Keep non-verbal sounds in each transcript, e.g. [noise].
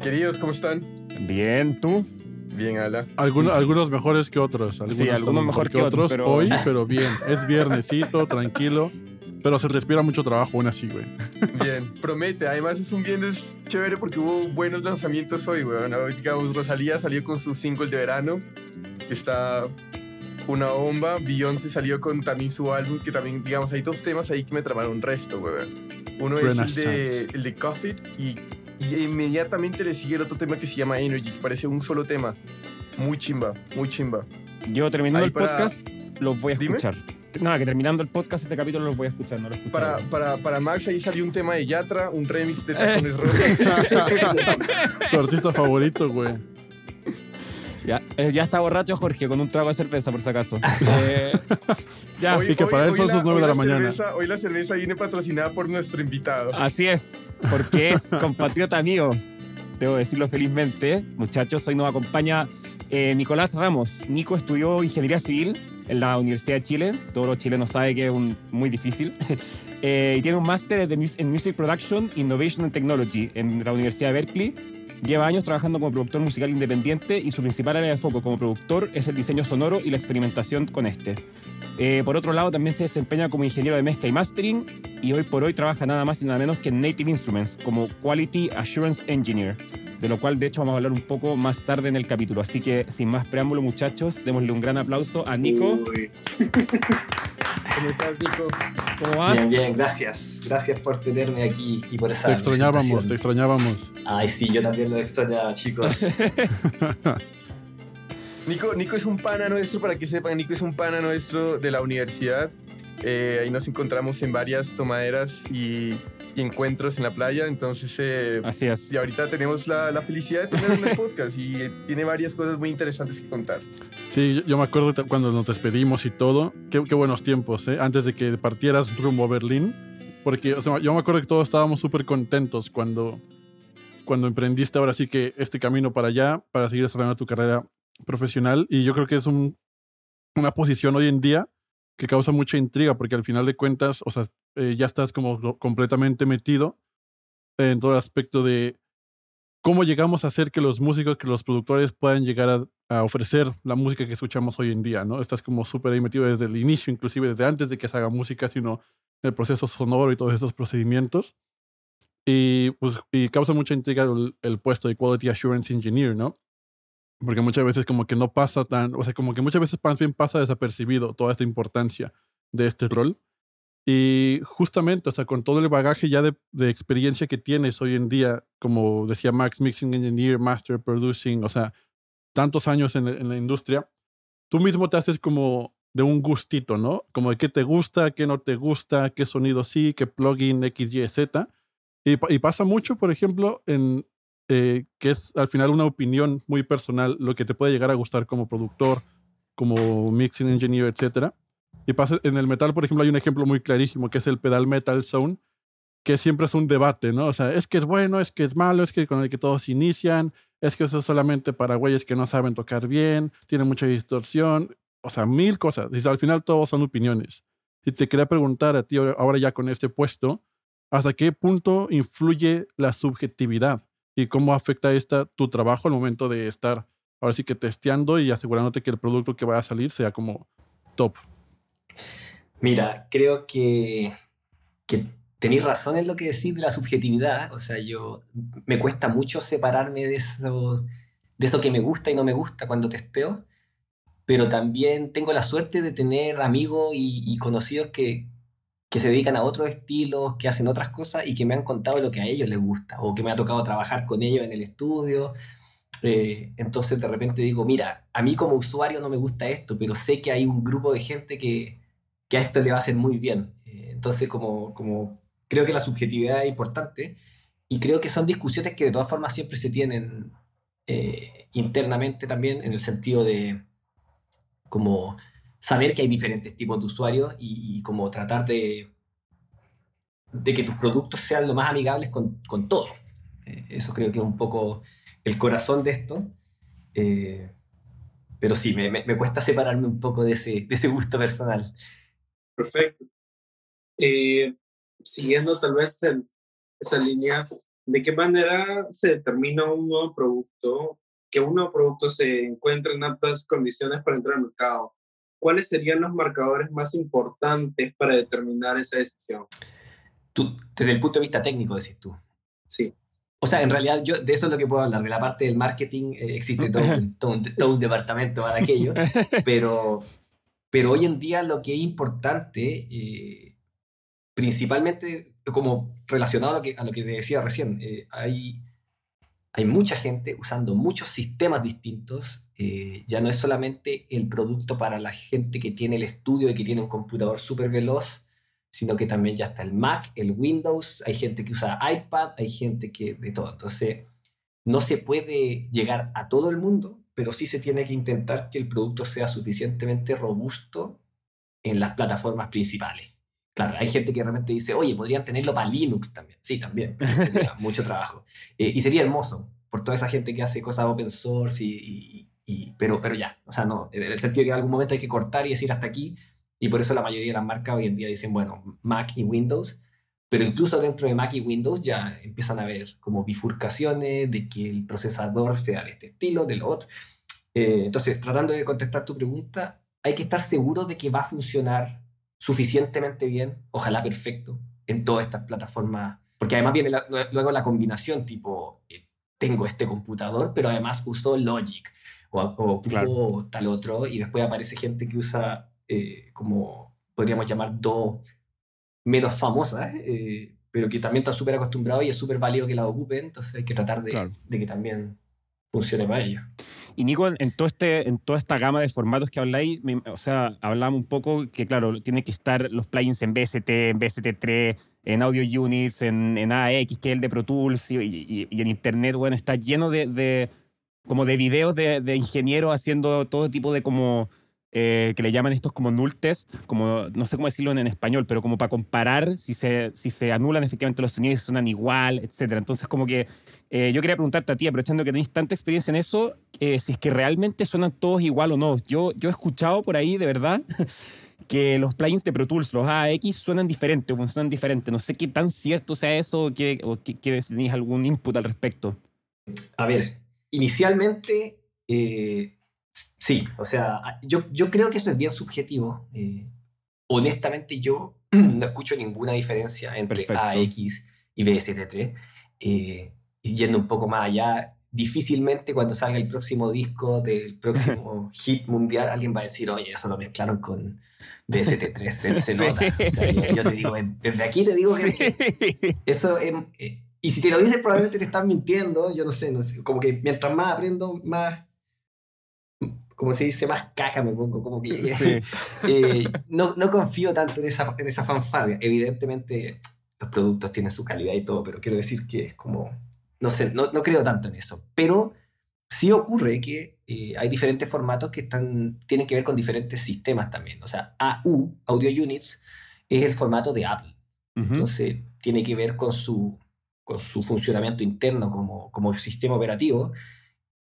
Queridos, ¿cómo están? Bien, ¿tú? Bien, Ala. Algunos, algunos mejor que otros. Algunos sí, algunos mejor que, otros, pero... hoy, [laughs] pero bien. Es viernesito, tranquilo. Pero se respira mucho trabajo aún así, güey. Bien, promete. Además es un viernes chévere porque hubo buenos lanzamientos hoy, güey. digamos, Rosalía salió con su single de verano. Está una bomba. Beyoncé salió con también su álbum, que también, digamos, hay dos temas ahí que me tramaron un resto, güey. Uno es el de, el de Coffee y, y, inmediatamente le sigue el otro tema que se llama Energy, que parece un solo tema. Muy chimba, muy chimba. Yo terminando el podcast, los voy a escuchar. Nada, que terminando el podcast, este capítulo lo voy a escuchar, no lo para, para, para, Max ahí salió un tema de Yatra, un remix de [laughs] Tacones Rojos. tu artista favorito, güey. Ya, eh, ya está borracho Jorge con un trago de cerveza, por si acaso. [laughs] Eh, ya. y que para eso son las 9 de la, mañana. hoy la cerveza viene patrocinada por nuestro invitado. Así es, porque es [laughs] compatriota mío. Debo decirlo felizmente. Muchachos, hoy nos acompaña eh, Nicolás Ramos. Nico estudió ingeniería civil en la Universidad de Chile. Todos los chilenos saben que es muy difícil. [laughs] y tiene un máster en Music Production, Innovation and Technology en la Universidad de Berkeley Lleva años trabajando como productor musical independiente y su principal área de foco como productor es el diseño sonoro y la experimentación con este. Eh, por otro lado, también se desempeña como ingeniero de mezcla y mastering y hoy por hoy trabaja nada más y nada menos que en Native Instruments como Quality Assurance Engineer, de lo cual de hecho vamos a hablar un poco más tarde en el capítulo. Así que sin más preámbulo muchachos, démosle un gran aplauso a Nico. [laughs] ¿Cómo estás, Nico? ¿Cómo vas? Bien, bien, gracias. Gracias por tenerme aquí y por esa. Te extrañábamos, te extrañábamos. Ay, sí, yo también lo extrañaba, chicos. [laughs] Nico, Nico es un pana nuestro, para que sepan, Nico es un pana nuestro de la universidad. Eh, ahí nos encontramos en varias tomaderas y y encuentros en la playa. Entonces, eh, así es. Y ahorita tenemos la, la felicidad de tener un podcast y eh, tiene varias cosas muy interesantes que contar. Sí, yo, me acuerdo cuando nos despedimos y todo. Qué, qué buenos tiempos, ¿eh? Antes de que partieras rumbo a Berlín. Porque o sea, yo me acuerdo que todos estábamos súper contentos cuando, cuando emprendiste ahora sí que este camino para allá, para seguir desarrollando tu carrera profesional. Y yo creo que es un, una posición hoy en día que causa mucha intriga, porque al final de cuentas, o sea, eh, ya estás como completamente metido en todo el aspecto de cómo llegamos a hacer que los músicos, que los productores puedan llegar a, ofrecer la música que escuchamos hoy en día, ¿no? Estás como súper ahí metido desde el inicio, inclusive desde antes de que se haga música, sino el proceso sonoro y todos estos procedimientos. Y, pues, y causa mucha intriga el, el, puesto de Quality Assurance Engineer, ¿no? Porque muchas veces como que no pasa tan, o sea, como que muchas veces más bien pasa desapercibido toda esta importancia de este rol. Y justamente, o sea, con todo el bagaje ya de, experiencia que tienes hoy en día, como decía Max, Mixing Engineer, Master Producing, o sea, tantos años en, en la industria, tú mismo te haces como de un gustito, ¿no? Como de qué te gusta, qué no te gusta, qué sonido sí, qué plugin X, Y, Z. Y, y pasa mucho, por ejemplo, en eh, que es al final una opinión muy personal, lo que te puede llegar a gustar como productor, como mixing engineer, etcétera y pasa, en el metal, por ejemplo, hay un ejemplo muy clarísimo que es el pedal Metal Zone, que siempre es un debate, ¿no? O sea, es que es bueno, es que es malo, es que con el que todos inician, es que eso es solamente para güeyes que no saben tocar bien, tiene mucha distorsión, o sea, mil cosas. Y al final todos son opiniones. Y te quería preguntar a ti, ahora ya con este puesto, ¿hasta qué punto influye la subjetividad y cómo afecta esta tu trabajo al momento de estar ahora sí que testeando y asegurándote que el producto que vaya a salir sea como top? Mira, creo que, que tenéis razón en lo que decís de la subjetividad. O sea, yo me cuesta mucho separarme de eso, de eso que me gusta y no me gusta cuando testeo. Pero también tengo la suerte de tener amigos y, conocidos que, que se dedican a otros estilos, que hacen otras cosas y que me han contado lo que a ellos les gusta o que me ha tocado trabajar con ellos en el estudio. Eh, entonces de repente digo, mira, a mí como usuario no me gusta esto, pero sé que hay un grupo de gente que, que a esto le va a hacer muy bien. Eh, entonces, como, como creo que la subjetividad es importante y creo que son discusiones que de todas formas siempre se tienen eh, internamente también en el sentido de como saber que hay diferentes tipos de usuarios y, como tratar de, de que tus productos sean lo más amigables con, con. Eh, eso creo que es un poco el corazón de esto. pero sí, me, me, cuesta separarme un poco de ese, de ese gusto personal. Perfecto. Eh, siguiendo tal vez esa línea, ¿De qué manera se determina un nuevo producto, que un nuevo producto se encuentre en aptas condiciones para entrar al mercado? ¿Cuáles serían los marcadores más importantes para determinar esa decisión? Tú, desde el punto de vista técnico, decís tú. Sí. O sea, en realidad yo de eso es lo que puedo hablar. De la parte del marketing eh, existe todo un, [laughs] todo, un, todo un, departamento para aquello. [laughs] Pero, pero hoy en día lo que es importante, eh, principalmente como relacionado a lo que, a lo que te decía recién, eh, hay, hay mucha gente usando muchos sistemas distintos. Eh, ya no es solamente el producto para la gente que tiene el estudio y que tiene un computador súper veloz, sino que también ya está el Mac, el Windows, hay gente que usa iPad, hay gente que de todo. Entonces, no se puede llegar a todo el mundo, pero sí se tiene que intentar que el producto sea suficientemente robusto en las plataformas principales. Claro, hay gente que realmente dice, oye, podrían tenerlo para Linux también. Sí, también. [laughs] Sería mucho trabajo. Eh, y sería hermoso por toda esa gente que hace cosas open source, y, y, y, pero, pero ya. O sea, no, en el sentido que en algún momento hay que cortar y decir hasta aquí. Y por eso la mayoría de las marcas hoy en día dicen, bueno, Mac y Windows. Pero incluso dentro de Mac y Windows ya empiezan a haber como bifurcaciones de que el procesador sea de este estilo, del otro. Eh, entonces, tratando de contestar tu pregunta, hay que estar seguro de que va a funcionar suficientemente bien, ojalá perfecto, en todas estas plataformas. Porque además viene la, luego la combinación tipo, eh, tengo este computador, pero además uso Logic o, o claro. tal otro, y después aparece gente que usa eh, como podríamos llamar dos menos famosas, eh, pero que también está súper acostumbrado y es súper válido que la ocupen, entonces hay que tratar de, claro. de que también funcione para ellos. Y Nico, en, todo este, en toda esta gama de formatos que habláis, o sea, hablamos un poco que, claro, tiene que estar los plugins en BST, en BST3, en Audio Units, en, en AX, que es el de Pro Tools, y, y, en Internet, bueno, está lleno de, como de videos de, de ingenieros haciendo todo tipo de como eh, que le llaman estos como null test, como no sé cómo decirlo en, en español, pero como para comparar si se, si se anulan efectivamente los sonidos, si suenan igual, etc. Entonces, como que eh, yo quería preguntarte a ti, aprovechando que tenéis tanta experiencia en eso, eh, si es que realmente suenan todos igual o no. Yo, yo he escuchado por ahí, de verdad, [laughs] que los plugins de Pro Tools, los AX, suenan diferentes, funcionan diferentes. No sé qué tan cierto sea eso o que, o que, que tenéis algún input al respecto. A ver, inicialmente eh, Sí, o sea, yo, yo creo que eso es bien subjetivo. Eh, honestamente, yo [clears throat] no escucho ninguna diferencia entre Perfecto. AX y BST3. Eh, yendo un poco más allá, difícilmente cuando salga el próximo disco del próximo [laughs] hit mundial, alguien va a decir, oye, eso lo mezclaron con BST3, se, [laughs] se nota. O sea, yo, yo, te digo, desde aquí te digo que, que [laughs] eso es, eh, y si te lo dices, probablemente te están mintiendo, yo no sé, no sé, como que mientras más aprendo, más como se dice, más caca me pongo, como que sí. [laughs] eh, no, no, confío tanto en esa, en esa fanfarria. Evidentemente los productos tienen su calidad y todo, pero quiero decir que es como, no sé, no, no creo tanto en eso. Pero sí ocurre que eh, hay diferentes formatos que están, tienen que ver con diferentes sistemas también. O sea, AU, Audio Units, es el formato de Apple. Uh -huh. Entonces, tiene que ver con su, con su funcionamiento interno como, como sistema operativo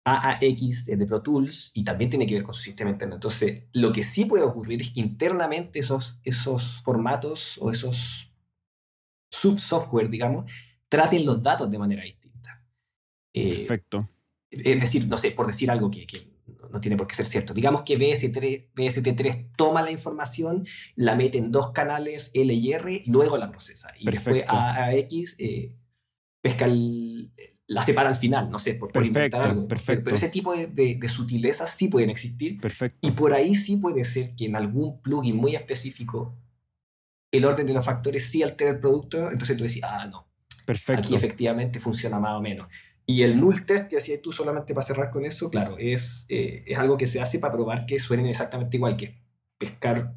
AAX de Pro Tools y también tiene que ver con su sistema interno. Entonces, lo que sí puede ocurrir es que internamente esos, esos formatos o esos subsoftware, digamos, traten los datos de manera distinta. Eh, Perfecto. Es decir, no sé, por decir algo que, que no tiene por qué ser cierto. Digamos que BST3, BST3 toma la información, la mete en dos canales L y R, y luego la procesa. Y Perfecto. después AAX eh, pesca el, la separa al final, no sé, por, por inventar algo. Perfecto. Pero ese tipo de, de, de, sutilezas sí pueden existir. Perfecto. Y por ahí sí puede ser que en algún plugin muy específico el orden de los factores sí altera el producto, entonces tú decís, ah, no. Perfecto. Aquí efectivamente funciona más o menos. Y el null test que hacías tú solamente para cerrar con eso, claro, es, eh, es algo que se hace para probar que suenen exactamente igual, que pescar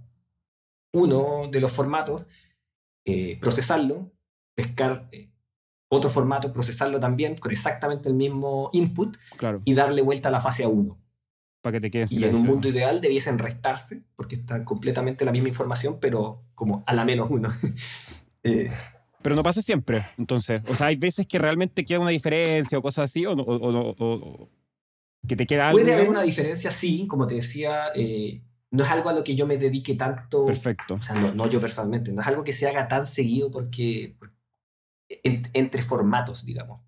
uno de los formatos, eh, procesarlo, pescar eh, otro formato, procesarlo también con exactamente el mismo input claro. y darle vuelta a la fase a 1. Para que te quede Y en un mundo ideal debiesen restarse, porque está completamente la misma información, pero como a la menos uno. [laughs] eh. Pero no pasa siempre, entonces. O sea, hay veces que realmente queda una diferencia o cosas así, o, o, o, o que te queda algo. Puede haber una diferencia, sí, como te decía. Eh, no es algo a lo que yo me dedique tanto. Perfecto. O sea, no, no, yo personalmente. No es algo que se haga tan seguido porque, entre formatos, digamos.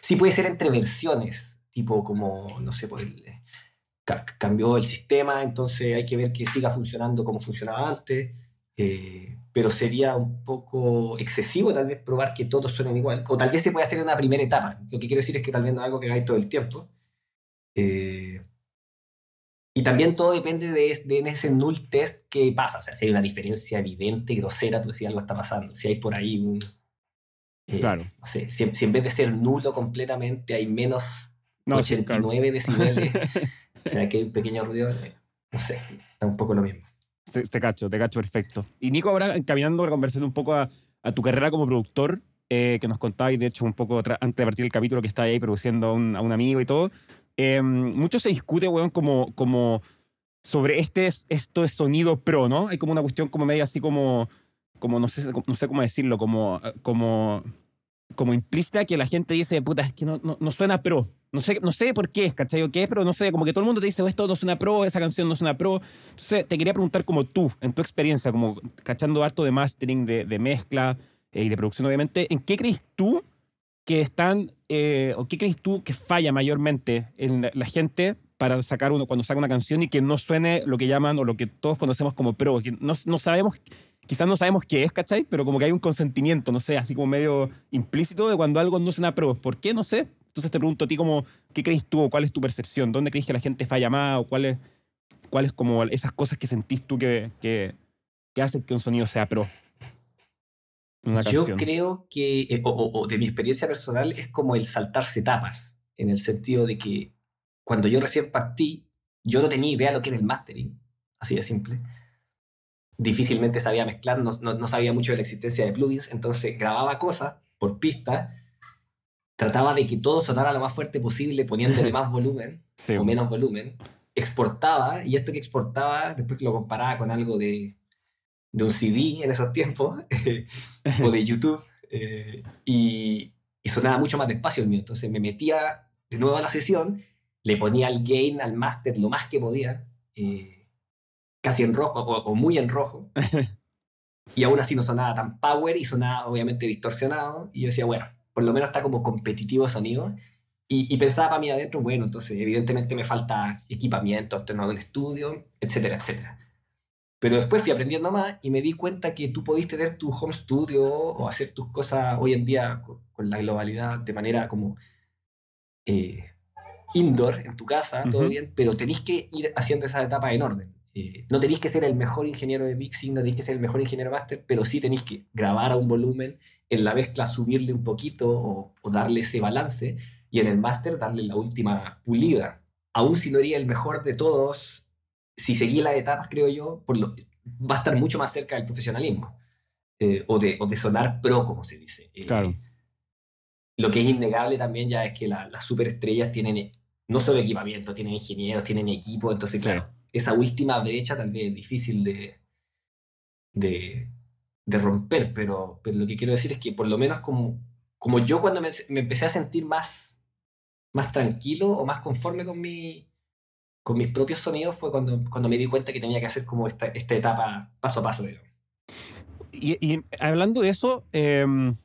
Sí puede ser entre versiones, tipo como, no sé, pues, cambió el sistema, entonces hay que ver que siga funcionando como funcionaba antes. Eh, pero sería un poco excesivo tal vez probar que todos suenen igual. O tal vez se puede hacer en una primera etapa. Lo que quiero decir es que tal vez no es algo que hagáis todo el tiempo. Eh, y también todo depende de, en ese null test que pasa. O sea, si hay una diferencia evidente, grosera, tú decías algo está pasando. Si hay por ahí un... Eh, claro. No sé, si, en vez de ser nulo completamente hay menos 89 decibeles, [laughs] o sea, que hay un pequeño ruido, eh, no sé, está un poco lo mismo. Te, cacho, te cacho perfecto. Y Nico, ahora encaminando, conversando un poco a, tu carrera como productor, eh, que nos contabais, de hecho, un poco antes de partir el capítulo que está ahí produciendo a un, a un amigo y todo. Eh, mucho se discute, weón, como, como sobre este, esto de sonido pro, ¿no? Hay como una cuestión como media así como, como no, sé, no sé cómo decirlo, como, como, como implícita que la gente dice, puta, es que no, no, no suena pro. No sé, no sé por qué es, ¿cachai? ¿Qué es? Pero no sé, como que todo el mundo te dice, esto no es una pro, esa canción no es una pro. Entonces, te quería preguntar como tú, en tu experiencia, como cachando harto de mastering, de, de mezcla eh, y de producción, obviamente, ¿en qué crees tú que están, eh, o qué crees tú que falla mayormente en la, gente para sacar uno, cuando saca una canción y que no suene lo que llaman o lo que todos conocemos como pro? Que no, no sabemos quizás no sabemos qué es, ¿cachai? Pero como que hay un consentimiento, no sé, así como medio implícito de cuando algo no suena pro. ¿Por qué? No sé. Entonces te pregunto a ti como, ¿qué crees tú o cuál es tu percepción? ¿Dónde crees que la gente falla más o cuáles cuáles como esas cosas que sentís tú que, que, que hacen que un sonido sea pro? Yo creo que, eh, o, de mi experiencia personal, es como el saltarse etapas, en el sentido de que cuando yo recién partí, yo no tenía idea de lo que era el mastering, así de simple. Difícilmente sabía mezclar, no, no, no sabía mucho de la existencia de plugins, entonces grababa cosas por pista trataba de que todo sonara lo más fuerte posible, poniéndole [laughs] más volumen o menos volumen. Exportaba, y esto que exportaba, después lo comparaba con algo de, de un CD en esos tiempos, [laughs] o de YouTube, eh, y, y, sonaba mucho más despacio el mío. Entonces me metía de nuevo a la sesión, le ponía el gain al master lo más que podía, eh, casi en rojo o, muy en rojo. [laughs] y aún así no sonaba tan power y sonaba obviamente distorsionado. Y yo decía, bueno, por lo menos está como competitivo sonido. Y, y pensaba para mí adentro, bueno, entonces evidentemente me falta equipamiento, tener un estudio, etcétera, etcétera. Pero después fui aprendiendo más y me di cuenta que tú podías tener tu home studio o hacer tus cosas hoy en día con, la globalidad de manera como eh, indoor en tu casa, todo bien, pero tenéis que ir haciendo esa etapa en orden. Eh, no tenéis que ser el mejor ingeniero de mixing, no tenéis que ser el mejor ingeniero master, pero sí tenéis que grabar a un volumen en la mezcla subirle un poquito o, darle ese balance y en el máster darle la última pulida. Aún si no sería el mejor de todos, si seguía las etapas, creo yo, por lo, va a estar mucho más cerca del profesionalismo eh, o, de, o, de, sonar pro, como se dice. Eh, claro. Lo que es innegable también ya es que las superestrellas tienen no solo equipamiento, tienen ingenieros, tienen equipo, entonces, claro, esa última brecha tal vez es difícil de, de, romper, pero, pero lo que quiero decir es que por lo menos como, como yo cuando me, empecé a sentir más, más tranquilo o más conforme con, mi, con mis propios sonidos fue cuando, cuando me di cuenta que tenía que hacer como esta, esta etapa paso a paso. Y, hablando de eso, em,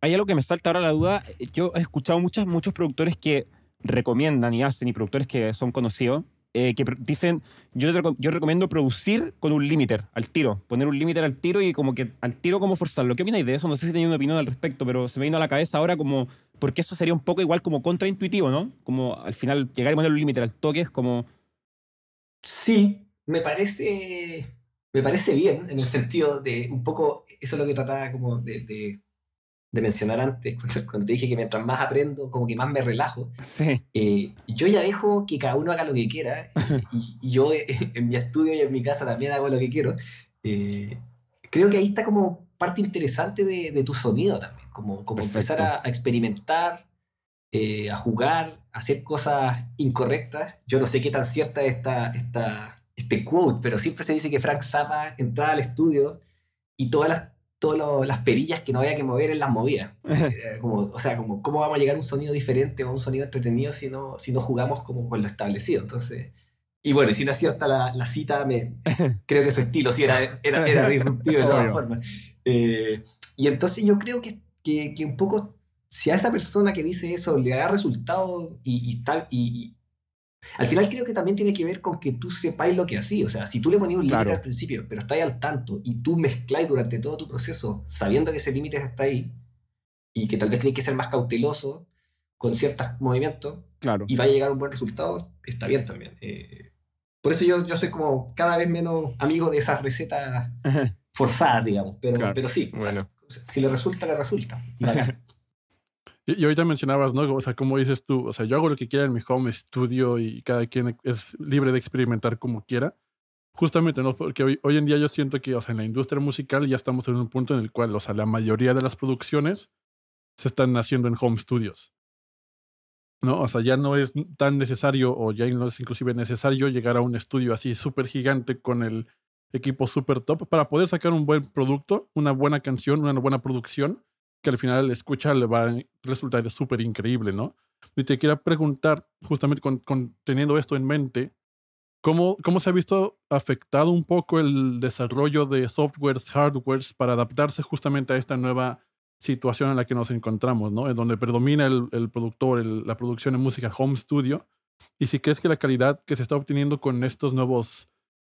hay algo que me salta ahora la duda. Yo he escuchado muchas, muchos productores que recomiendan y hacen, y productores que son conocidos, eh, que dicen, yo, yo recomiendo producir con un límite al tiro, poner un límite al tiro y como que al tiro como forzarlo. ¿Qué opináis de eso? No sé si tenéis una opinión al respecto, pero se me vino a la cabeza ahora como, porque eso sería un poco igual como contraintuitivo, ¿no? Como al final llegar y poner un límite al toque es como... Sí, me parece, me parece bien en el sentido de un poco, eso es lo que trataba como de de mencionar antes, [laughs] cuando, te dije que mientras más aprendo, como que más me relajo. Eh, yo ya dejo que cada uno haga lo que quiera [laughs] y, yo eh, en mi estudio y en mi casa también hago lo que quiero. Eh, creo que ahí está como parte interesante de, de tu sonido también, como, como empezar a, experimentar, a jugar, a hacer cosas incorrectas. Yo no sé qué tan cierta es esta, esta, este quote, pero siempre se dice que Frank Zappa entraba al estudio y todas las todas las perillas que no había que mover en las movía. [laughs] como, o sea, como, ¿cómo vamos a llegar a un sonido diferente o a un sonido entretenido si no, si no jugamos como con lo establecido? Entonces, y bueno, y si no es cierta la, la cita, me, [laughs] creo que su estilo sí era, era, era [laughs] disruptivo de todas formas. Eh, y entonces yo creo que, que, que un poco, si a esa persona que dice eso le da resultado y, y está... Y- al final creo que también tiene que ver con que tú sepáis lo que hacís. O sea, si tú le ponías un límite Claro. al principio, pero estáis al tanto y tú mezcláis durante todo tu proceso sabiendo que ese límite está ahí y que tal vez tienes que ser más cauteloso con ciertos movimientos, Claro. y va a llegar a un buen resultado, está bien también. Eh, por eso yo, yo soy como cada vez menos amigo de esas recetas [laughs] forzadas, digamos. Pero, Claro. pero sí, Bueno, si le resulta, le resulta. [laughs] Bacán. Y, ahorita mencionabas, ¿no? O sea, como dices tú, o sea, yo hago lo que quiera en mi home studio y cada quien es libre de experimentar como quiera. Justamente, ¿no? Porque hoy, hoy en día yo siento que, o sea, en la industria musical ya estamos en un punto en el cual, o sea, la mayoría de las producciones se están haciendo en home studios. ¿No? O sea, ya no es tan necesario, o ya no es inclusive necesario llegar a un estudio así súper gigante con el equipo súper top para poder sacar un buen producto, una buena canción, una buena producción que al final escucha le va a resultar súper increíble, ¿no? Y te quería preguntar, justamente con, teniendo esto en mente, ¿cómo, ¿cómo se ha visto afectado un poco el desarrollo de softwares, hardwares para adaptarse justamente a esta nueva situación en la que nos encontramos, ¿no? En donde predomina el, productor, la producción en música home studio. Y si crees que la calidad que se está obteniendo con estos nuevos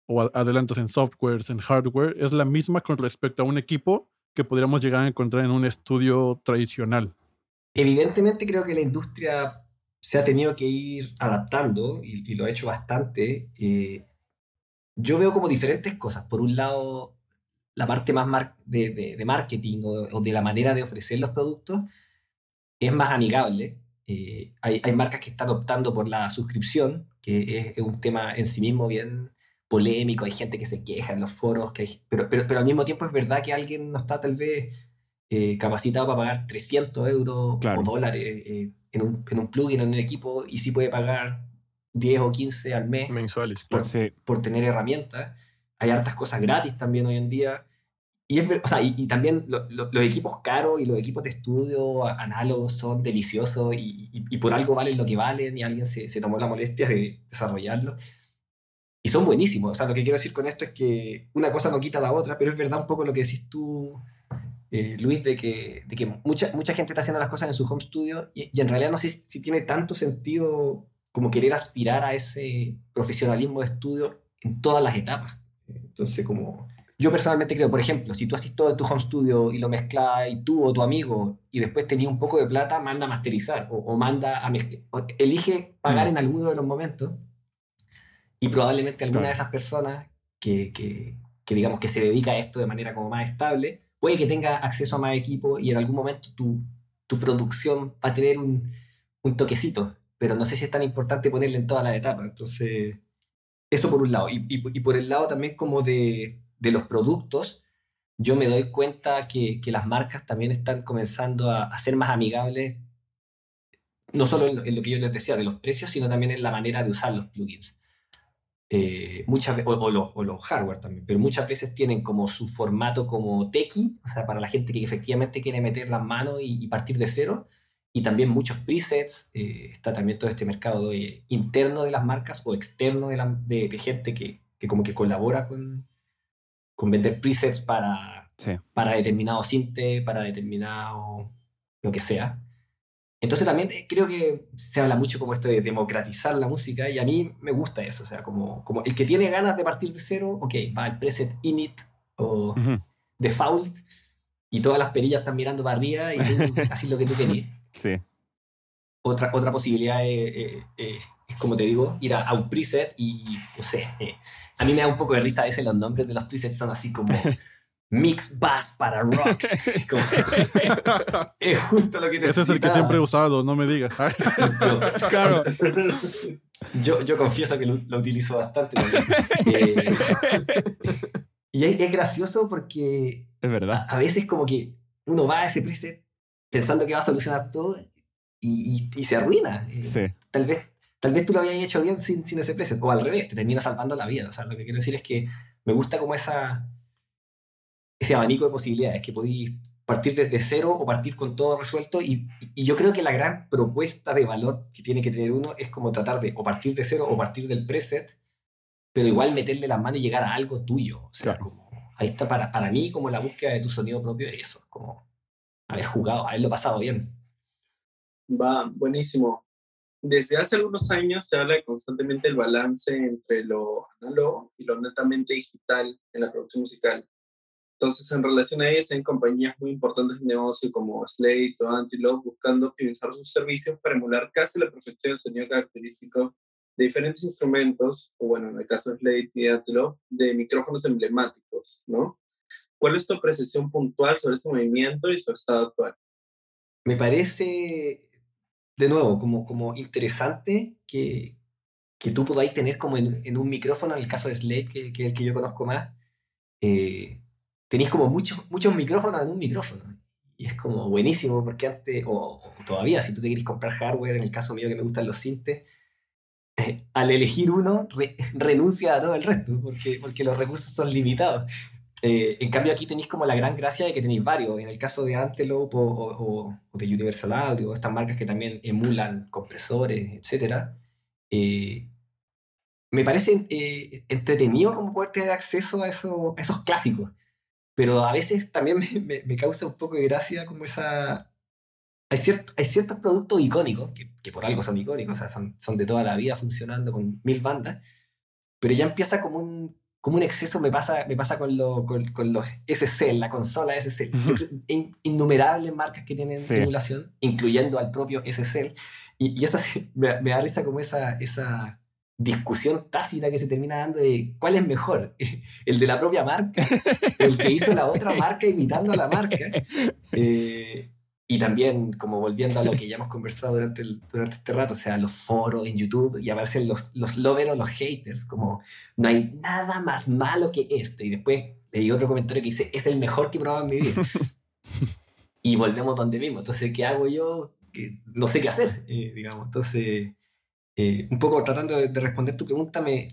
o adelantos en softwares, en hardware, es la misma con respecto a un equipo que podríamos llegar a encontrar en un estudio tradicional. Evidentemente creo que la industria se ha tenido que ir adaptando y, lo ha hecho bastante. Eh, yo veo como diferentes cosas. Por un lado, la parte más mar- de, de- de marketing o, o de la manera de ofrecer los productos es más amigable. Eh, hay, hay marcas que están optando por la suscripción, que es, es un tema en sí mismo bien polémico. Hay gente que se queja en los foros, que hay- pero, pero, pero al mismo tiempo es verdad que alguien no está tal vez eh, capacitado para pagar 300 euros Claro. o dólares eh, en, un, en un plugin, en un equipo, y sí puede pagar 10 o 15 al mes mensuales, por. Sí. por tener herramientas. Hay hartas cosas gratis también hoy en día. Y, es, o sea, y, y también lo- lo- los equipos caros y los equipos de estudio análogos son deliciosos y, y- y por algo valen lo que valen y alguien se, se tomó la molestia de desarrollarlo. Y son buenísimos. O sea, lo que quiero decir con esto es que una cosa no quita la otra, pero es verdad un poco lo que decís tú, eh, Luis, de que, de que mucha, mucha gente está haciendo las cosas en su home studio y, y en realidad no sé si, si tiene tanto sentido como querer aspirar a ese profesionalismo de estudio en todas las etapas. Entonces, como yo personalmente creo, por ejemplo, si tú haces todo en tu home studio y lo mezclas y tú o tu amigo y después tenías un poco de plata, manda a masterizar o, o manda a mezclar. Elige pagar Mm. en alguno de los momentos y probablemente alguna Claro. de esas personas que, que, que digamos que se dedica a esto de manera como más estable, puede que tenga acceso a más equipo y en algún momento tu, tu producción va a tener un, un toquecito, pero no sé si es tan importante ponerle en todas las etapas. Entonces, eso por un lado. Y, y- y por el lado también como de, de los productos, yo me doy cuenta que, que las marcas también están comenzando a, a ser más amigables, no solo en lo, en lo que yo les decía de los precios, sino también en la manera de usar los plugins. Eh, muchas o, o los, o los hardware también, pero muchas veces tienen como su formato como techie, o sea, para la gente que efectivamente quiere meter las manos y, y partir de cero, y también muchos presets, eh, está también todo este mercado de- interno de las marcas o externo de, la- de- de gente que, que como que colabora con, con vender presets para, Sí. para determinado cinte, para determinado lo que sea. Entonces también eh, creo que se habla mucho como esto de democratizar la música y a mí me gusta eso, o sea, como, como el que tiene ganas de partir de cero, ok, va al preset init o Ujú. default y todas las perillas están mirando para arriba y tú [laughs] haces lo que tú querías. Sí. Otra, otra posibilidad es, eh, eh, es, como te digo, ir a, a un preset y, no sé, eh, a mí me da un poco de risa a veces los nombres de los presets son así como [laughs] Mix Bass para Rock. [laughs] Como- [laughs] es justo lo que Ese es el que necesitaba. siempre he usado, no me digas. [laughs] Yo, Claro. yo, yo confieso que lo, lo utilizo bastante. también. Eh, y es, es gracioso porque Es a, verdad. a veces como que uno va a ese preset pensando que va a solucionar todo y, y- y se arruina. Eh, Sí. Tal, vez, tal vez tú lo habías hecho bien sin, sin ese preset, o al revés, te termina salvando la vida. O sea, lo que quiero decir es que me gusta como esa, ese abanico de posibilidades, que podéis partir desde cero o partir con todo resuelto. Y, y yo creo que la gran propuesta de valor que tiene que tener uno es como tratar de o partir de cero o partir del preset, pero igual meterle las manos y llegar a algo tuyo. O sea, Claro. como, ahí está para, para mí como la búsqueda de tu sonido propio, eso, como haber jugado, haberlo pasado bien. Va, buenísimo. Desde hace algunos años se habla constantemente el balance entre lo análogo y lo netamente digital en la producción musical. Entonces, en relación a ello, hay compañías muy importantes de negocio como Slate o Antelope buscando optimizar sus servicios para emular casi la perfección del sonido característico de diferentes instrumentos, o bueno, en el caso de Slate y Antelope, de micrófonos emblemáticos, ¿no? ¿Cuál es tu apreciación puntual sobre este movimiento y su estado actual? Me parece, de nuevo, como, como interesante que, que tú podáis tener como en, un micrófono, en el caso de Slate, que, que es el que yo conozco más, eh, tenéis como muchos, muchos micrófonos en un micrófono. Y es como buenísimo porque antes, o, todavía, si tú te quieres comprar hardware, en el caso mío que me gustan los sintes, eh, [laughs] al elegir uno [laughs] renuncia a todo el resto porque, porque los recursos son limitados. Eh, en cambio aquí tenéis como la gran gracia de que tenéis varios. En el caso de Antelope o, o, de Universal Audio, estas marcas que también emulan compresores, etc. Eh, me parece entretenido como poder tener acceso a, eso, a esos clásicos pero a veces también me, me, causa un poco de gracia como esa... Hay, cierto, hay ciertos productos icónicos, que, que, por algo son icónicos, o sea, son, son de toda la vida funcionando con mil bandas, pero ya empieza como un, como un exceso, me pasa, me pasa con, lo, con, con los SC, la consola SC. Innumerables marcas que tienen emulación, incluyendo al propio SC. Y, y esa me, me da risa como esa, esa discusión tácita que se termina dando de cuál es mejor, [laughs] el de la propia marca, el que hizo la [laughs] otra marca imitando a la marca. [laughs] Eh, y también, como volviendo a lo que ya hemos conversado durante, durante este rato, o sea, los foros en YouTube y aparecen los, los lovers o los haters, como no hay nada más malo que este. Y después leí otro comentario que dice, es el mejor que he probado en mi vida. y volvemos donde mismo. Entonces, ¿qué hago yo? No sé qué hacer, eh, digamos. Entonces, eh, un poco tratando de, responder tu pregunta, me,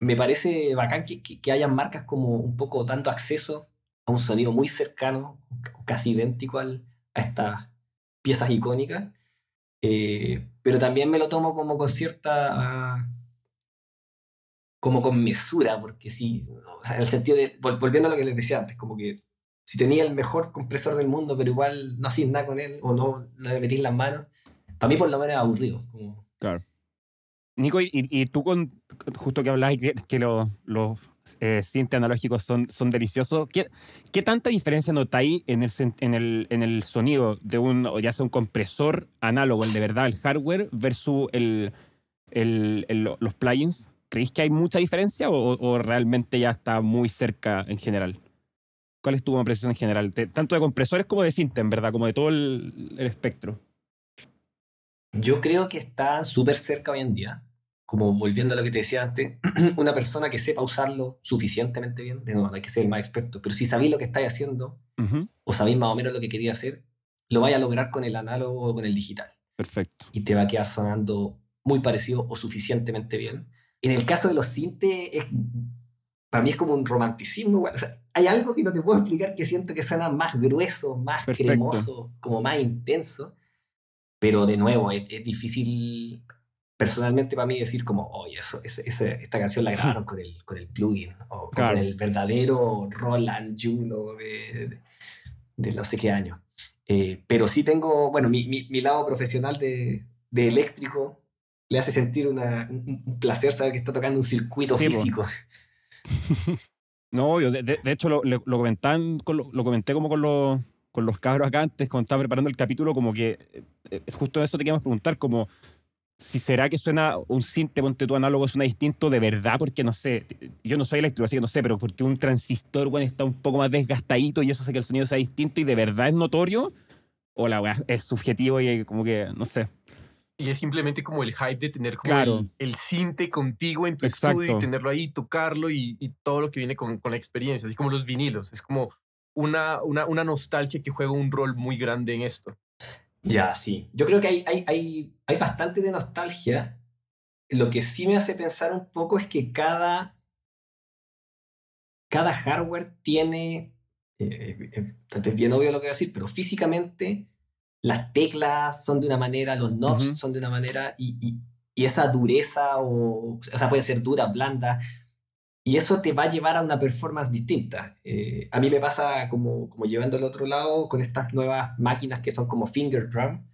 me parece bacán que, que, hayan marcas como un poco dando acceso a un sonido muy cercano, casi idéntico al, a estas piezas icónicas, eh, pero también me lo tomo como con cierta como con mesura, porque sí, o sea, en el sentido de, volviendo a lo que les decía antes, como que si tenía el mejor compresor del mundo, pero igual no hacís nada con él, o no, no le metís las manos, para mí por lo menos es aburrido. Como, claro. Nico, y, tú con justo que hablabas que, que los, eh, analógicos son, son deliciosos, ¿qué, ¿qué, tanta diferencia notáis en el, en, el, en el sonido de un, ya sea un compresor análogo, el de verdad, el hardware, versus el, el, los plugins? ¿Creéis que hay mucha diferencia o, o, realmente ya está muy cerca en general? ¿Cuál es tu impresión en general? tanto de compresores como de synth, en verdad, como de todo el, el espectro. Yo creo que está súper cerca hoy en día. Como volviendo a lo que te decía antes, [clears throat] una persona que sepa usarlo suficientemente bien, de nuevo, no hay que ser el más experto, pero si sabéis lo que estáis haciendo o sabéis más o menos lo que quería hacer, lo vais a lograr con el análogo o con el digital. Perfecto. Y te va a quedar sonando muy parecido o suficientemente bien. En el caso de los sintes, para mí es como un romanticismo. hay algo que no te puedo explicar que siento que suena más grueso, más cremoso, como más intenso. Pero de nuevo, es, difícil personalmente para mí decir como, oye, eso, esta canción la grabaron con el, con el plugin o con el verdadero Roland Juno de, de, no sé qué año. Eh, pero sí tengo, bueno, mi, mi, lado profesional de, de, eléctrico le hace sentir una, un, placer saber que está tocando un circuito físico. [laughs] No, yo de, de, hecho lo, lo, comentan, lo, comenté como con los, con los cabros acá antes, cuando estaba preparando el capítulo, como que es eh, justo eso te queríamos preguntar, como si será que suena un sinte, ponte tu análogo, suena distinto de verdad, porque no sé, yo no soy eléctrico, así que no sé, pero porque un transistor, bueno, está un poco más desgastadito y eso hace que el sonido sea distinto y de verdad es notorio, o la weá es subjetivo y como que, no sé. Y es simplemente como el hype de tener como el, el, cinte contigo en tu estudio y tenerlo ahí, tocarlo y, y, todo lo que viene con, con la experiencia, así como los vinilos. Es como una, una, una nostalgia que juega un rol muy grande en esto. Ya, sí. Yo creo que hay, hay, hay, hay bastante de nostalgia. Lo que sí me hace pensar un poco es que cada, cada hardware tiene, eh, eh, eh, tal vez bien obvio lo que voy a decir, pero físicamente las teclas son de una manera, los knobs son de una manera y, y, y, esa dureza, o, o sea, puede ser dura, blanda, y eso te va a llevar a una performance distinta. Eh, a mí me pasa como, como llevando al otro lado con estas nuevas máquinas que son como finger drum,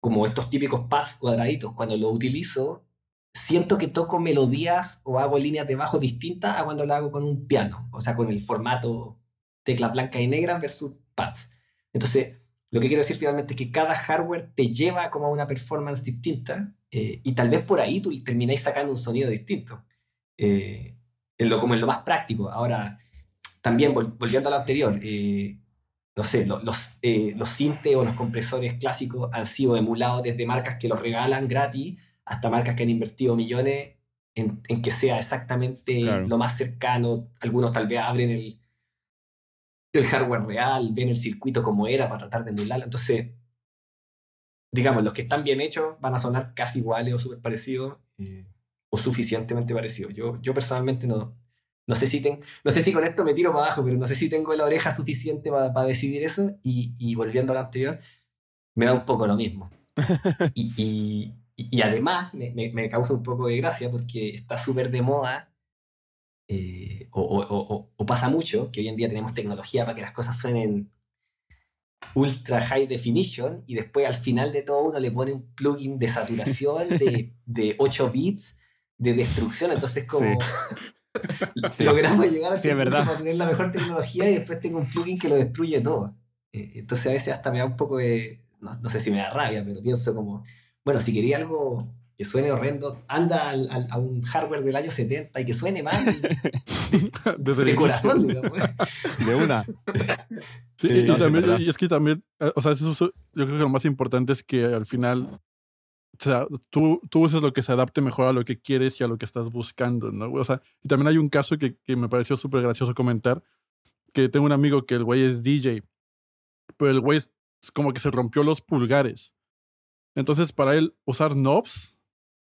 como estos típicos pads cuadraditos. Cuando lo utilizo, siento que toco melodías o hago líneas de bajo distintas a cuando lo hago con un piano, o sea, con el formato teclas blancas y negras versus pads. Entonces, lo que quiero decir finalmente es que cada hardware te lleva como a una performance distinta eh, y tal vez por ahí tú termináis sacando un sonido distinto. Eh, en lo, como en lo más práctico. Ahora, también volviendo a lo anterior, eh, no sé, los, los o los compresores clásicos han sido emulados desde marcas que los regalan gratis hasta marcas que han invertido millones en, en que sea exactamente lo más cercano. Algunos tal vez abren el, el hardware real, ven el circuito como era para tratar de emularlo. Entonces, digamos, los que están bien hechos van a sonar casi iguales o súper parecidos eh, o suficientemente parecidos. Yo, yo personalmente no, no, sé si no sé si con esto me tiro para abajo, pero no sé si tengo la oreja suficiente para, para decidir eso. Y, y, volviendo a lo anterior, me da un poco lo mismo. [laughs] y, y, además me, me, causa un poco de gracia porque está súper de moda, eh, o, o, o, pasa mucho, que hoy en día tenemos tecnología para que las cosas suenen ultra high definition y después al final de todo uno le pone un plugin de saturación de, [laughs] de 8 bits de destrucción, entonces como... [laughs] logramos llegar a, sí, tener la mejor tecnología y después tengo un plugin que lo destruye todo. Eh, entonces a veces hasta me da un poco de, no, no, sé si me da rabia, pero pienso como, bueno, si quería algo que suene horrendo, anda al, a un hardware del año 70 y que suene mal. [laughs] de, corazón, digamos. [laughs] De una. Sí, y, también, y, es que también, eh, o sea, eso, yo creo que lo más importante es que al final, tú, tú uses lo que se adapte mejor a lo que quieres y a lo que estás buscando, ¿no? O sea, y también hay un caso que, que me pareció súper gracioso comentar, que tengo un amigo que el güey es DJ, pero el güey es como que se rompió los pulgares. Entonces, para él, usar knobs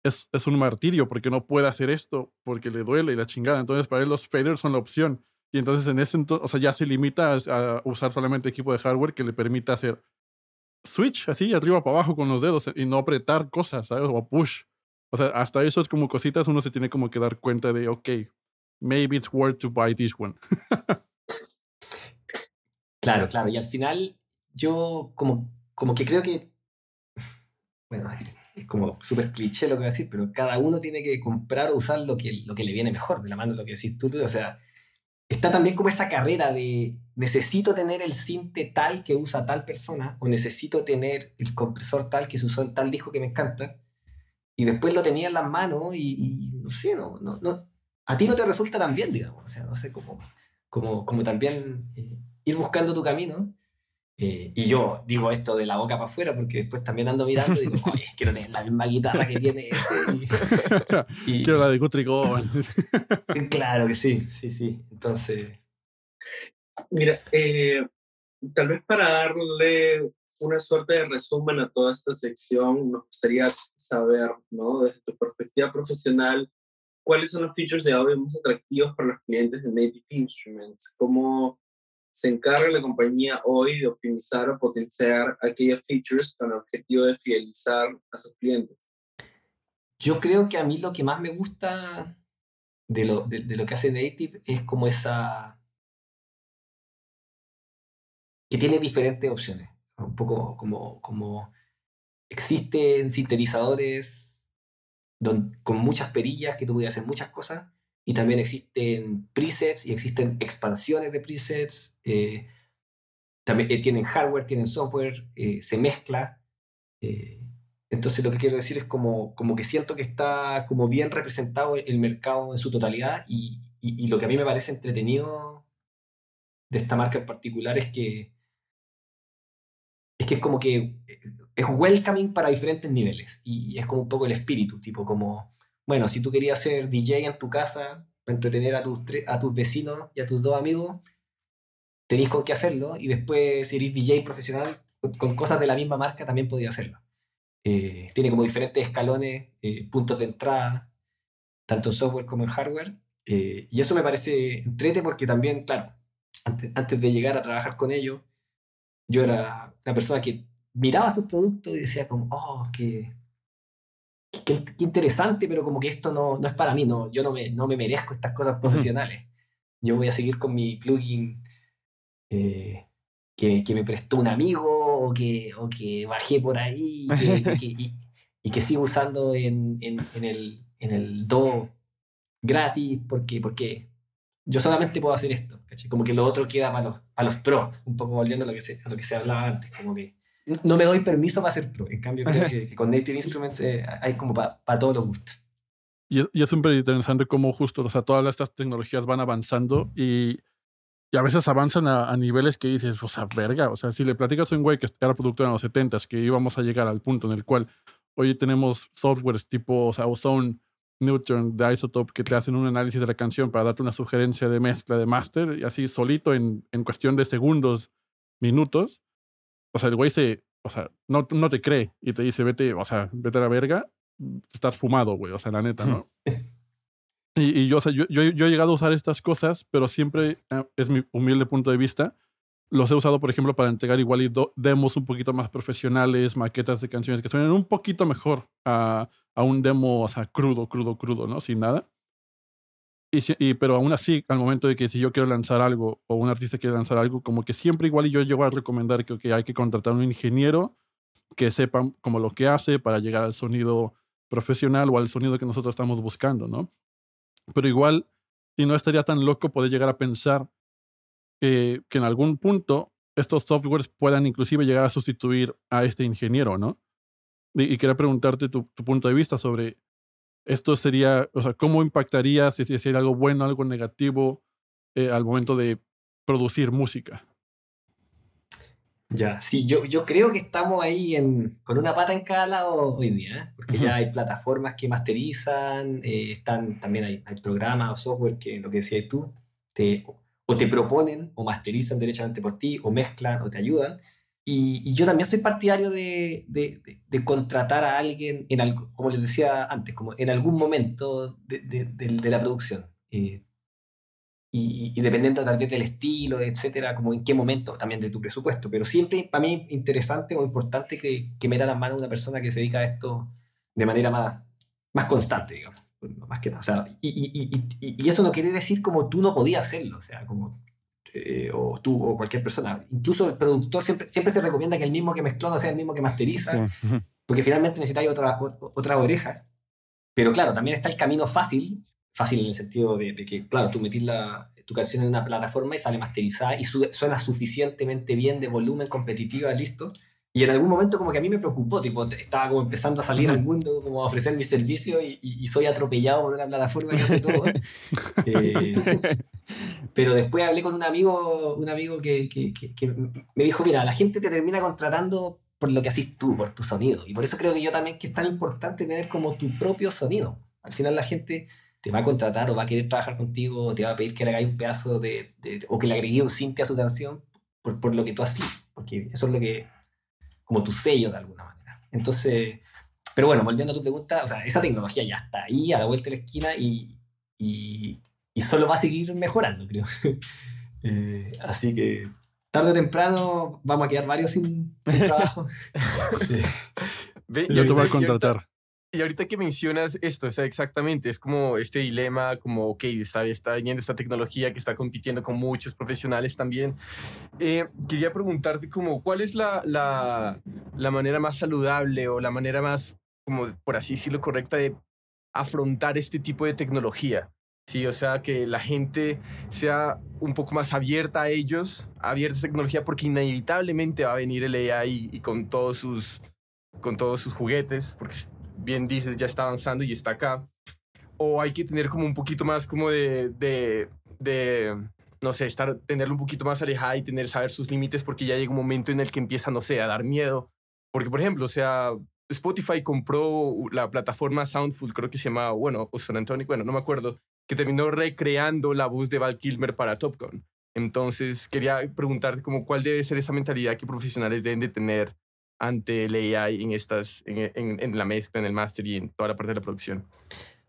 es, es, un martirio porque no puede hacer esto porque le duele y la chingada. Entonces, para él, los faders son la opción. Y entonces, en ese entonces, o sea, ya se limita a, usar solamente equipo de hardware que le permita hacer switch así, arriba para abajo con los dedos y no apretar cosas, ¿sabes? O push. O sea, hasta eso es como cositas, uno se tiene como que dar cuenta de, ok, maybe it's worth to buy this one. [laughs] claro, claro. Y al final, yo como, como que creo que bueno, es como súper cliché lo que voy a decir, pero cada uno tiene que comprar o usar lo que, lo que le viene mejor, de la mano de lo que decís tú, O sea, está también como esa carrera de necesito tener el cinte tal que usa tal persona, o necesito tener el compresor tal que se usó en tal disco que me encanta, y después lo tenía en las manos y, no sé, no, no, no, a ti no te resulta tan bien, digamos. O sea, no sé, como, como, como también eh, ir buscando tu camino eh, y yo digo esto de la boca para afuera porque después también ando mirando y digo, [laughs] oye, quiero tener la misma guitarra que tiene ese. Y, [laughs] quiero la de Guthrie [laughs] claro que sí, sí, sí. Entonces. Mira, eh, tal vez para darle una suerte de resumen a toda esta sección, nos gustaría saber, ¿no? Desde tu perspectiva profesional, ¿cuáles son los features de audio más atractivos para los clientes de Native Instruments? ¿Cómo se encarga la compañía hoy de optimizar o potenciar aquellas features con el objetivo de fidelizar a sus clientes? Yo creo que a mí lo que más me gusta de lo, de, lo que hace Native es como esa... que tiene diferentes opciones. Un poco como, como existen sintetizadores con muchas perillas que tú puedes hacer muchas cosas y también existen presets y existen expansiones de presets. Eh, también eh, tienen hardware, tienen software, eh, se mezcla. entonces lo que quiero decir es como, como que siento que está como bien representado el mercado en su totalidad y, y, lo que a mí me parece entretenido de esta marca en particular es que es que es como que es welcoming para diferentes niveles y es como un poco el espíritu, tipo como bueno, si tú querías ser DJ en tu casa, para entretener a tus, a tus vecinos y a tus dos amigos, tenéis con qué hacerlo. Y después, si eres DJ profesional, con cosas de la misma marca, también podías hacerlo. Eh, tiene como diferentes escalones, eh, puntos de entrada, tanto en software como en hardware. Eh, y eso me parece entrete porque también, claro, antes, antes de llegar a trabajar con ellos, yo era una persona que miraba sus productos y decía como, oh, qué, qué, interesante, pero como que esto no, no es para mí, no, yo no me, no me merezco estas cosas profesionales. Yo voy a seguir con mi plugin eh, que, que, me prestó un amigo o que, o que bajé por ahí y que, sigo usando en, en, en, el, en el Do gratis porque, porque yo solamente puedo hacer esto. Como que lo otro queda para los, para los pros, un poco volviendo a lo, que se, a lo que se hablaba antes, como que no me doy permiso para ser pro. En cambio, creo que, con Native Instruments eh, hay como para todos los gustos. Y es, y es súper interesante cómo justo, o sea, todas estas tecnologías van avanzando y, y a veces avanzan a, a, niveles que dices, o sea, verga, o sea, si le platicas a un güey que era productor en los 70s, que íbamos a llegar al punto en el cual hoy tenemos softwares tipo, o sea, Ozone, Newton, de Isotope, que te hacen un análisis de la canción para darte una sugerencia de mezcla, de master, y así solito en, en cuestión de segundos, minutos, o sea, el güey se, o sea, no, no te cree y te dice, vete, o sea, vete a la verga, estás fumado, güey, o sea, la neta, ¿no? [laughs] y, y, yo, o sea, yo, yo, yo, he llegado a usar estas cosas, pero siempre, eh, es mi humilde punto de vista, los he usado, por ejemplo, para entregar igual y demos un poquito más profesionales, maquetas de canciones que suenen un poquito mejor a, a un demo, o sea, crudo, crudo, crudo, ¿no? Sin nada. Y, pero aún así, al momento de que si yo quiero lanzar algo o un artista quiere lanzar algo, como que siempre igual y yo llego a recomendar que hay que contratar un ingeniero que sepa como lo que hace para llegar al sonido profesional o al sonido que nosotros estamos buscando, ¿no? Pero igual, y no estaría tan loco poder llegar a pensar que, que en algún punto estos softwares puedan inclusive llegar a sustituir a este ingeniero, ¿no? Y, quería preguntarte tu, tu punto de vista sobre esto sería, o sea, ¿cómo impactaría si, si sería algo bueno, algo negativo eh, al momento de producir música? Ya, sí, yo, yo creo que estamos ahí en, con una pata en cada lado hoy día, ¿eh? porque ya hay plataformas que masterizan, eh, están, también hay, hay, programas o software que, lo que decías tú, te, o te proponen o masterizan derechamente por ti, o mezclan o te ayudan. Y, yo también soy partidario de, de, de, contratar a alguien, en como les decía antes, como en algún momento de, la producción. Eh, y, y, dependiendo tal vez del estilo, etcétera, como en qué momento, también de tu presupuesto. Pero siempre para mí interesante o importante que, que meta las manos una persona que se dedica a esto de manera más, más constante, digamos. Más que nada. O sea, y, y, y, eso no quiere decir como tú no podías hacerlo. O sea, como eh, o tú o cualquier persona. Incluso el productor siempre, siempre se recomienda que el mismo que mezcló no sea el mismo que masteriza, [laughs] porque finalmente necesitáis otra, otra oreja. Pero claro, también está el camino fácil, fácil en el sentido de, que, claro, tú metís la, tu canción en una plataforma y sale masterizada y suena suficientemente bien de volumen competitiva, listo. Y en algún momento como que a mí me preocupó, tipo, estaba como empezando a salir al mundo, como a ofrecer mi servicio y, y, soy atropellado por una plataforma que hace todo. [laughs] eh, pero después hablé con un amigo, un amigo que, que, que, me dijo, mira, la gente te termina contratando por lo que haces tú, por tu sonido. Y por eso creo que yo también que es tan importante tener como tu propio sonido. Al final la gente te va a contratar o va a querer trabajar contigo o te va a pedir que le hagáis un pedazo de, de, o que le agregué un synth a su canción por, por lo que tú haces. Porque eso es lo que como tu sello de alguna manera. Entonces, pero bueno, volviendo a tu pregunta, o sea, esa tecnología ya está ahí, a la vuelta de la esquina y, y, y solo va a seguir mejorando, creo. [laughs] eh, así que tarde o temprano vamos a quedar varios sin, sin trabajo. [laughs] Yo te voy a contratar. Y ahorita que mencionas esto, o sea, exactamente, es como este dilema, como, ok, está, está viniendo esta tecnología que está compitiendo con muchos profesionales también. Eh, quería preguntarte como, ¿cuál es la, la, la manera más saludable o la manera más, como por así decirlo, correcta de afrontar este tipo de tecnología? Sí, o sea, que la gente sea un poco más abierta a ellos, abierta a esa tecnología, porque inevitablemente va a venir el AI y, y con todos sus con todos sus juguetes, porque bien dices, ya está avanzando y está acá. O hay que tener como un poquito más como de, de, de no sé, estar, tenerlo un poquito más alejada y tener, saber sus límites porque ya llega un momento en el que empieza, no sé, a dar miedo. Porque, por ejemplo, o sea, Spotify compró la plataforma Soundful, creo que se llama, bueno, o San Antonio, bueno, no me acuerdo, que terminó recreando la voz de Val Kilmer para Top Gun. Entonces, quería preguntarte como cuál debe ser esa mentalidad que profesionales deben de tener ante el AI en, estas, en, en, la mezcla, en el master y en toda la parte de la producción.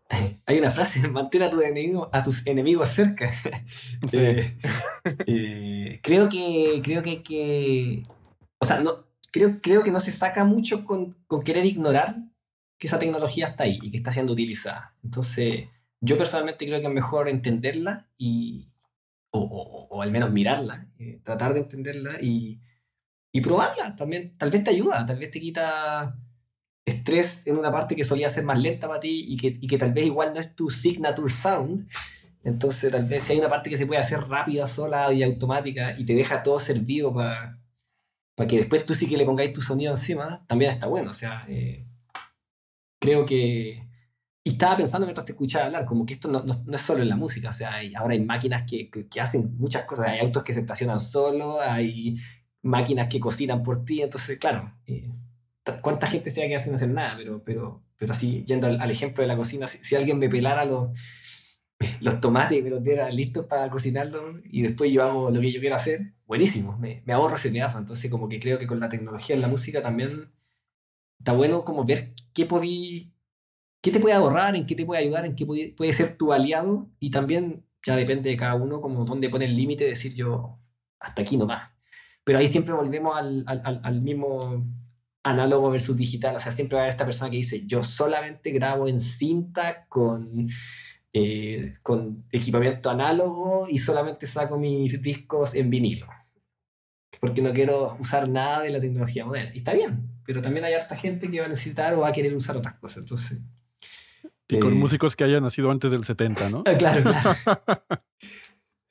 [laughs] Hay una frase, mantén a, tu enemigo, a tus enemigos cerca. [laughs] Sí. eh, [laughs] eh, creo que, creo que, que, o sea, no, creo, creo que no se saca mucho con, con querer ignorar que esa tecnología está ahí y que está siendo utilizada. Entonces, yo personalmente creo que es mejor entenderla y, o, o, al menos mirarla, eh, tratar de entenderla y, y probarla. También, tal vez te ayuda, tal vez te quita estrés en una parte que solía ser más lenta para ti y que, y que tal vez igual no es tu signature sound. Entonces, tal vez si hay una parte que se puede hacer rápida, sola y automática y te deja todo servido para para que después tú sí que le pongáis tu sonido encima, también está bueno. O sea, eh, creo que... Y estaba pensando mientras te escuchaba hablar, como que esto no, no, es solo en la música, o sea, hay, ahora hay máquinas que, que, hacen muchas cosas, hay autos que se estacionan solo, hay máquinas que cocinan por ti, entonces, claro, eh, ¿cuánta gente se va a quedar sin hacer nada? Pero, pero, pero así, yendo al, ejemplo de la cocina, si, alguien me pelara los, los tomates y me los diera listos para cocinarlos y después yo hago lo que yo quiero hacer, buenísimo, me, me ahorro ese pedazo. Entonces como que creo que con la tecnología en la música también está bueno como ver qué podí, qué te puede ahorrar, en qué te puede ayudar, en qué puede, puede ser tu aliado y también ya depende de cada uno como dónde pone el límite, decir yo hasta aquí nomás. Pero ahí siempre volvemos al, al, al mismo análogo versus digital. O sea, siempre va a haber esta persona que dice, yo solamente grabo en cinta con eh, con equipamiento análogo y solamente saco mis discos en vinilo. Porque no quiero usar nada de la tecnología moderna. Y está bien, pero también hay harta gente que va a necesitar o va a querer usar otras cosas. Entonces. Y con eh, músicos que hayan nacido antes del 70, ¿no? [laughs] Claro, claro. [laughs]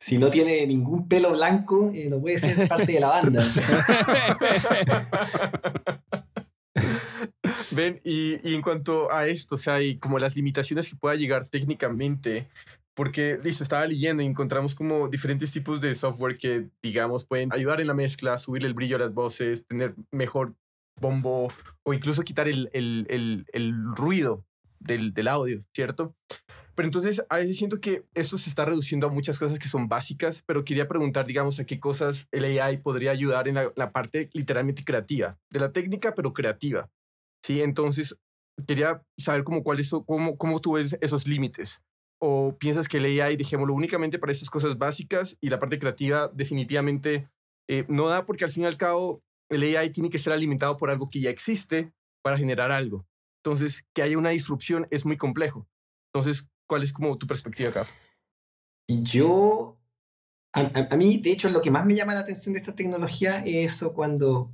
si no tiene ningún pelo blanco, eh, no puede ser parte de la banda. [laughs] Ven, y, y, en cuanto a esto, o sea, y como las limitaciones que pueda llegar técnicamente, porque, listo, estaba leyendo y encontramos como diferentes tipos de software que, digamos, pueden ayudar en la mezcla, subir el brillo a las voces, tener mejor bombo o incluso quitar el, el, el, el ruido del, del audio, ¿cierto? Pero entonces a veces siento que esto se está reduciendo a muchas cosas que son básicas, pero quería preguntar, digamos, a qué cosas el AI podría ayudar en la, la parte literalmente creativa, de la técnica, pero creativa. Sí, entonces quería saber cómo, cuál cómo, cómo tú ves esos límites. ¿O piensas que el AI, dejémoslo únicamente para estas cosas básicas y la parte creativa definitivamente eh, no da porque al fin y al cabo el AI tiene que ser alimentado por algo que ya existe para generar algo? Entonces, que haya una disrupción es muy complejo. Entonces, ¿cuál es como tu perspectiva acá? Yo, a, mí, de hecho, lo que más me llama la atención de esta tecnología es eso cuando,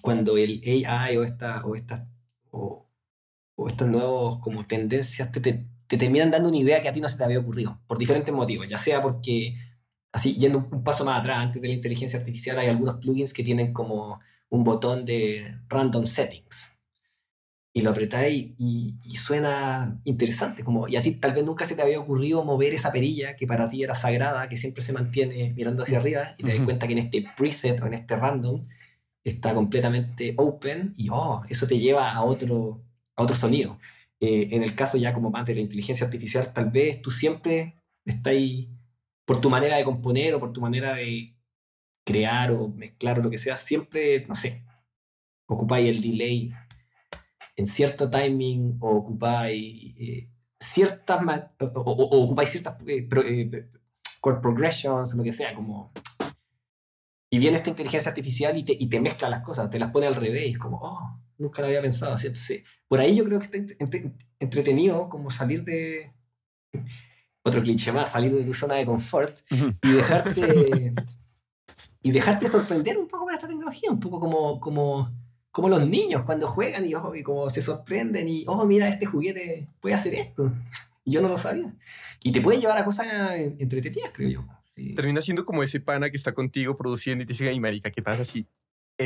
cuando el AI o, esta, o estas o, estas nuevas como tendencias te, te, terminan dando una idea que a ti no se te había ocurrido, por diferentes motivos, ya sea porque, así, yendo un, paso más atrás, antes de la inteligencia artificial, hay algunos plugins que tienen como un botón de random settings. Y lo apretáis y, y, suena interesante, como, y a ti tal vez nunca se te había ocurrido mover esa perilla que para ti era sagrada, que siempre se mantiene mirando hacia arriba, y te das cuenta que en este preset o en este random está completamente open y oh, eso te lleva a otro, a otro sonido. Eh, en el caso ya como más de la inteligencia artificial, tal vez tú siempre estás ahí por tu manera de componer o por tu manera de crear o mezclar o lo que sea, siempre, no sé, ocupáis el delay en cierto timing o ocupáis eh, ciertas o, o, ocupáis ciertas eh, eh, chord progressions, lo que sea, como y viene esta inteligencia artificial y te, y te mezcla las cosas, te las pone al revés, es como, oh, nunca lo había pensado así. Entonces, por ahí yo creo que está entretenido como salir de, otro cliché más, salir de tu zona de confort y dejarte, y dejarte sorprender un poco con esta tecnología, un poco como, como, como los niños cuando juegan y, oh, y como se sorprenden y, oh, mira, este juguete puede hacer esto. Y [laughs] yo no lo sabía. Y te puede llevar a cosas entretenidas, creo yo. Termina siendo como ese pana que está contigo produciendo y te dice, ay, marica, ¿qué pasa así?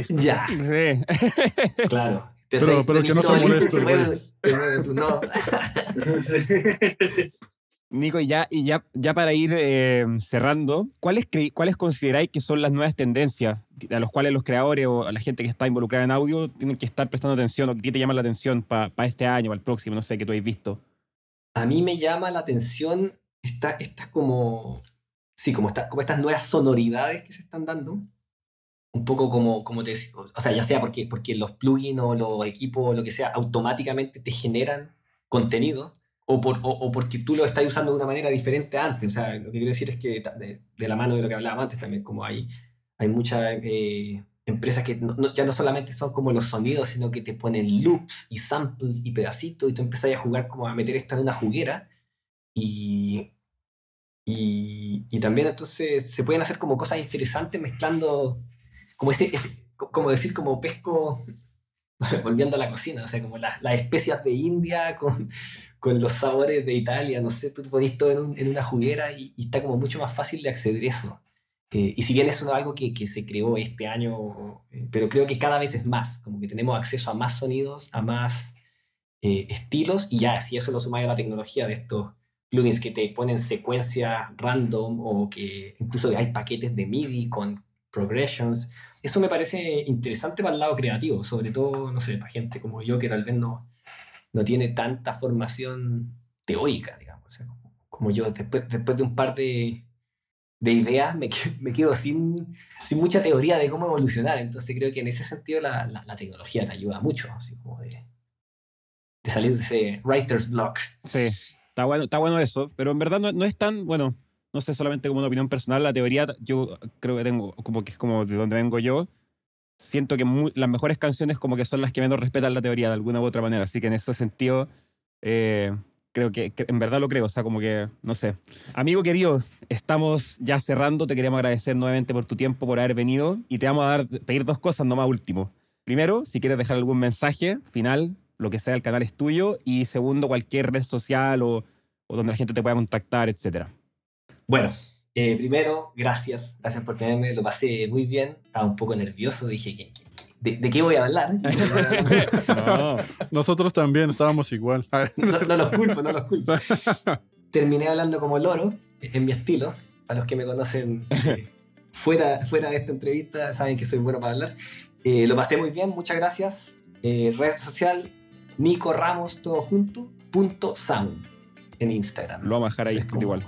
Ya. [laughs] claro. pero, pero que no se moleste, no. [laughs] Nico, y ya, y ya, ya para ir eh, cerrando, ¿cuáles, ¿cuáles consideráis que son las nuevas tendencias a las cuales los creadores o la gente que está involucrada en audio tienen que estar prestando atención o que te llama la atención para este año, para el próximo, no sé, que tú hayas visto? A mí me llama la atención estas esta como sí, como, como estas nuevas sonoridades que se están dando, un poco como, como te o sea, ya sea porque, porque los plugins o los equipos o lo que sea automáticamente te generan contenido o, por, o, porque tú lo estás usando de una manera diferente antes. O sea, lo que quiero decir es que de, la mano de lo que hablábamos antes también, como hay, hay mucha eh, empresas que no- no- ya no solamente son como los sonidos, sino que te ponen loops y samples y pedacitos y tú empiezas a jugar como a meter esto en una juguera y, y, y también entonces se pueden hacer como cosas interesantes mezclando como ese, ese- co- como decir como pesco [laughs] volviendo a la cocina, o sea, como las, las especias de India con, con los sabores de Italia, no sé, tú ponís todo en, un- en una juguera y, y está como mucho más fácil de acceder eso. Eh, y si bien es algo que, que se creó este año, eh, pero creo que cada vez es más, como que tenemos acceso a más sonidos, a más eh, estilos, y ya, si eso lo sumáis a la tecnología de estos plugins que te ponen secuencia random o que incluso hay paquetes de MIDI con progressions, eso me parece interesante para el lado creativo, sobre todo, no sé, para gente como yo que tal vez no, no tiene tanta formación teórica, digamos. O sea, como, como yo, después, después de un par de, de ideas, me, me quedo sin, sin mucha teoría de cómo evolucionar. Entonces creo que en ese sentido la, la, la tecnología te ayuda mucho, así como de, de salir de ese writer's block. Sí, está bueno, está bueno eso, pero en verdad no, no es tan, bueno, no sé, solamente como una opinión personal, la teoría yo creo que tengo, como que es como de donde vengo yo, siento que las mejores canciones como que son las que menos respetan la teoría de alguna u otra manera, así que en ese sentido eh, creo que, que en verdad lo creo, o sea, como que, no sé. Amigo querido, estamos ya cerrando, te queremos agradecer nuevamente por tu tiempo, por haber venido, y te vamos a dar, pedir dos cosas nomás último. Primero, si quieres dejar algún mensaje final, lo que sea, el canal es tuyo. Y segundo, cualquier red social o, o donde la gente te pueda contactar, etcétera. Bueno, eh, primero, gracias, gracias por tenerme, lo pasé muy bien, estaba un poco nervioso, dije, ¿qué- qué- de, de qué voy a hablar? [laughs] No. Nosotros también estábamos igual. [laughs] no, no los culpo, no los culpo. [laughs] Terminé hablando como loro, en mi estilo, para los que me conocen eh, fuera, fuera de esta entrevista, saben que soy bueno para hablar. Eh, lo pasé muy bien, muchas gracias. Eh, red social, Nico Ramos, todo junto, punto sound en Instagram. Lo vamos a dejar ahí escrito igual.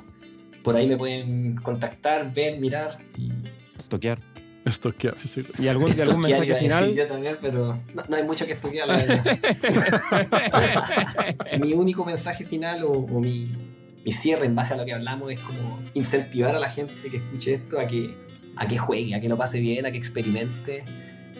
Por ahí me pueden contactar, ver, mirar y Estoquear. Estoquear, sí. ¿Y algún, y algún Estoquear, mensaje final? Yo también, pero no, no hay mucho que la verdad. [laughs] mi único mensaje final o, o mi, mi cierre en base a lo que hablamos es como incentivar a la gente que escuche esto a que, a que juegue, a que lo pase bien, a que experimente.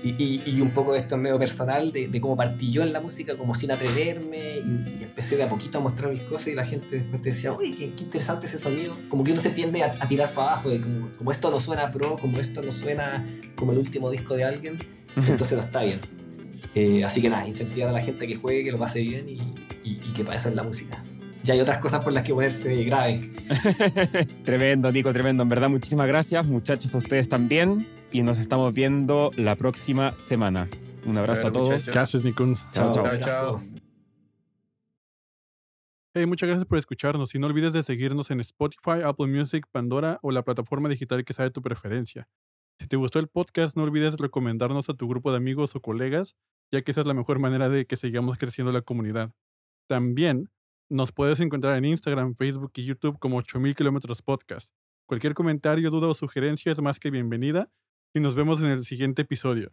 Y, y- y un poco esto es medio personal de, de cómo partí yo en la música, como sin atreverme, y, y empecé de a poquito a mostrar mis cosas y la gente después te decía, uy, qué, qué interesante ese sonido. Como que uno se tiende a, a tirar para abajo, de como, como esto no suena pro, como esto no suena como el último disco de alguien, entonces no está bien. Eh, así que nada, incentivar a la gente que juegue, que lo pase bien y que para eso es la música. Ya hay otras cosas por las que ponerse grave. [laughs] Tremendo, Nico, tremendo. En verdad, muchísimas gracias, muchachos, a ustedes también. Y nos estamos viendo la próxima semana. Un abrazo a todos. muchachos. ¿Qué haces, Nikun? Chao, chao. Chao. Hey, muchas gracias por escucharnos y no olvides de seguirnos en Spotify, Apple Music, Pandora o la plataforma digital que sea de tu preferencia. Si te gustó el podcast, no olvides recomendarnos a tu grupo de amigos o colegas, ya que esa es la mejor manera de que sigamos creciendo la comunidad. También nos puedes encontrar en Instagram, Facebook y YouTube como 8000 kilómetros podcast. Cualquier comentario, duda o sugerencia es más que bienvenida y nos vemos en el siguiente episodio.